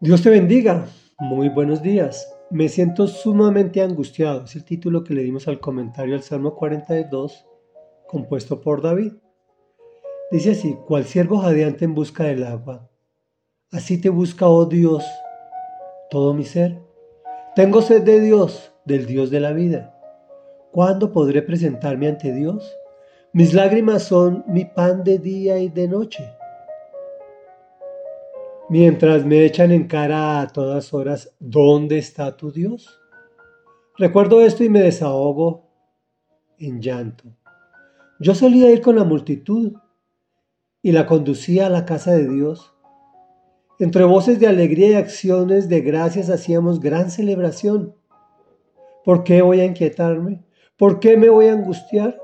Dios te bendiga. Muy buenos días. Me siento sumamente angustiado. Es el título que le dimos al comentario al Salmo 42, compuesto por David. Dice así, cual siervo jadeante en busca del agua. Así te busca, oh Dios, todo mi ser. Tengo sed de Dios, del Dios de la vida. ¿Cuándo podré presentarme ante Dios? Mis lágrimas son mi pan de día y de noche mientras me echan en cara a todas horas, ¿dónde está tu Dios? Recuerdo esto y me desahogo en llanto. Yo solía ir con la multitud y la conducía a la casa de Dios. Entre voces de alegría y acciones de gracias hacíamos gran celebración. ¿Por qué voy a inquietarme? ¿Por qué me voy a angustiar?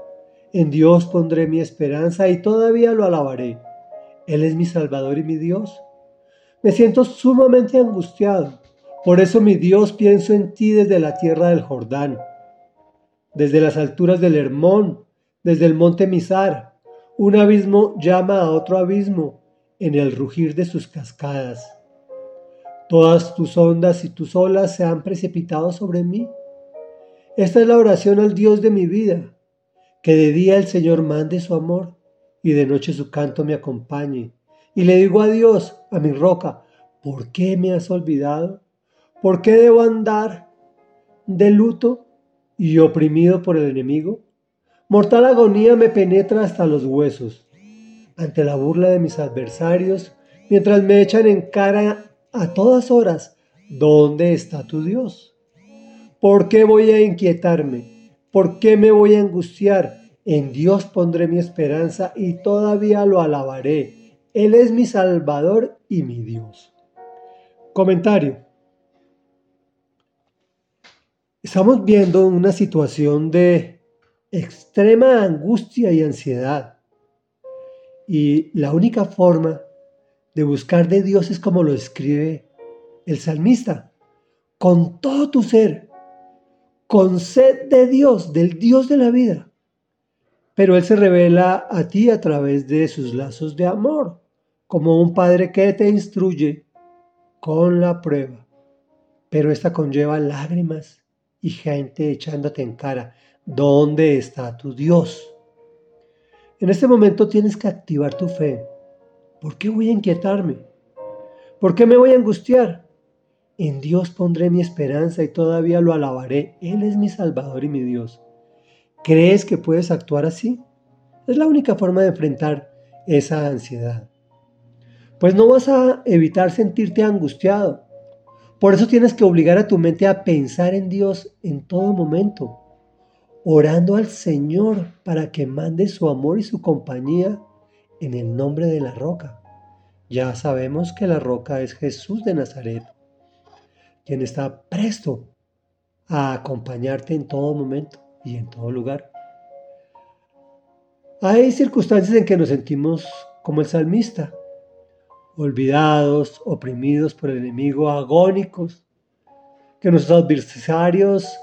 En Dios pondré mi esperanza y todavía lo alabaré. Él es mi Salvador y mi Dios. Me siento sumamente angustiado. Por eso, mi Dios, pienso en ti desde la tierra del Jordán, desde las alturas del Hermón, desde el monte Mizar. Un abismo llama a otro abismo en el rugir de sus cascadas. Todas tus ondas y tus olas se han precipitado sobre mí. Esta es la oración al Dios de mi vida, que de día el Señor mande su amor y de noche su canto me acompañe y le digo a Dios, a mi roca, ¿por qué me has olvidado? ¿Por qué debo andar de luto y oprimido por el enemigo? Mortal agonía me penetra hasta los huesos. Ante la burla de mis adversarios, mientras me echan en cara a todas horas, ¿dónde está tu Dios? ¿Por qué voy a inquietarme? ¿Por qué me voy a angustiar? En Dios pondré mi esperanza y todavía lo alabaré él es mi Salvador y mi Dios. Comentario. Estamos viendo una situación de extrema angustia y ansiedad. Y la única forma de buscar de Dios es como lo escribe el salmista, con todo tu ser, con sed de Dios, del Dios de la vida. Pero Él se revela a ti a través de sus lazos de amor como un padre que te instruye con la prueba. Pero esta conlleva lágrimas y gente echándote en cara. ¿Dónde está tu Dios? En este momento tienes que activar tu fe. ¿Por qué voy a inquietarme? ¿Por qué me voy a angustiar? En Dios pondré mi esperanza y todavía lo alabaré. Él es mi Salvador y mi Dios. ¿Crees que puedes actuar así? Es la única forma de enfrentar esa ansiedad pues no vas a evitar sentirte angustiado. Por eso tienes que obligar a tu mente a pensar en Dios en todo momento, orando al Señor para que mande su amor y su compañía en el nombre de la roca. Ya sabemos que la roca es Jesús de Nazaret, quien está presto a acompañarte en todo momento y en todo lugar. Hay circunstancias en que nos sentimos como el salmista, olvidados, oprimidos por el enemigo, agónicos, que nuestros adversarios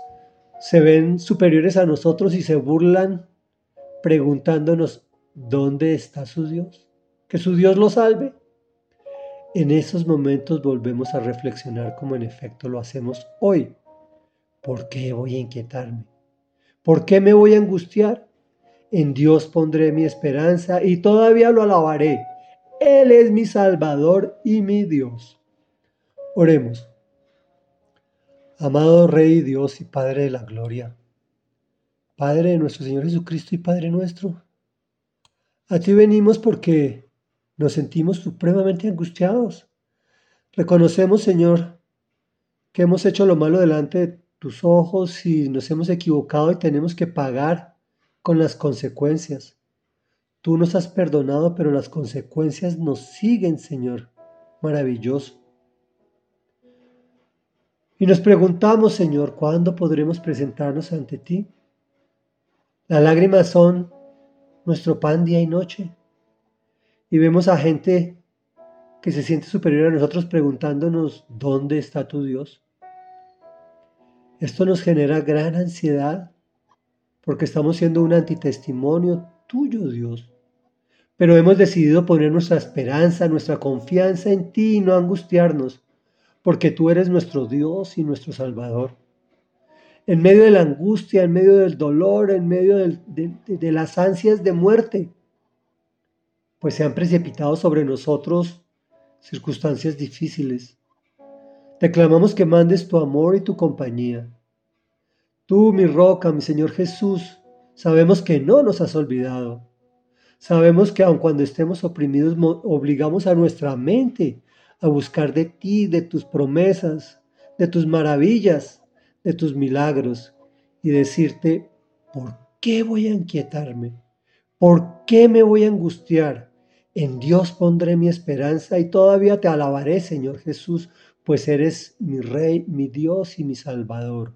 se ven superiores a nosotros y se burlan preguntándonos, ¿dónde está su Dios? Que su Dios lo salve. En esos momentos volvemos a reflexionar como en efecto lo hacemos hoy. ¿Por qué voy a inquietarme? ¿Por qué me voy a angustiar? En Dios pondré mi esperanza y todavía lo alabaré él es mi Salvador y mi Dios. Oremos. Amado Rey Dios y Padre de la Gloria, Padre de nuestro Señor Jesucristo y Padre nuestro, a ti venimos porque nos sentimos supremamente angustiados. Reconocemos, Señor, que hemos hecho lo malo delante de tus ojos y nos hemos equivocado y tenemos que pagar con las consecuencias. Tú nos has perdonado, pero las consecuencias nos siguen, Señor. Maravilloso. Y nos preguntamos, Señor, ¿cuándo podremos presentarnos ante ti? Las lágrimas son nuestro pan día y noche. Y vemos a gente que se siente superior a nosotros preguntándonos, ¿dónde está tu Dios? Esto nos genera gran ansiedad porque estamos siendo un antitestimonio tuyo, Dios pero hemos decidido poner nuestra esperanza, nuestra confianza en ti y no angustiarnos, porque tú eres nuestro Dios y nuestro Salvador. En medio de la angustia, en medio del dolor, en medio de, de las ansias de muerte, pues se han precipitado sobre nosotros circunstancias difíciles. Te clamamos que mandes tu amor y tu compañía. Tú, mi roca, mi Señor Jesús, sabemos que no nos has olvidado. Sabemos que aun cuando estemos oprimidos, obligamos a nuestra mente a buscar de ti, de tus promesas, de tus maravillas, de tus milagros y decirte, ¿por qué voy a inquietarme? ¿Por qué me voy a angustiar? En Dios pondré mi esperanza y todavía te alabaré, Señor Jesús, pues eres mi Rey, mi Dios y mi Salvador.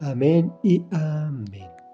Amén y amén.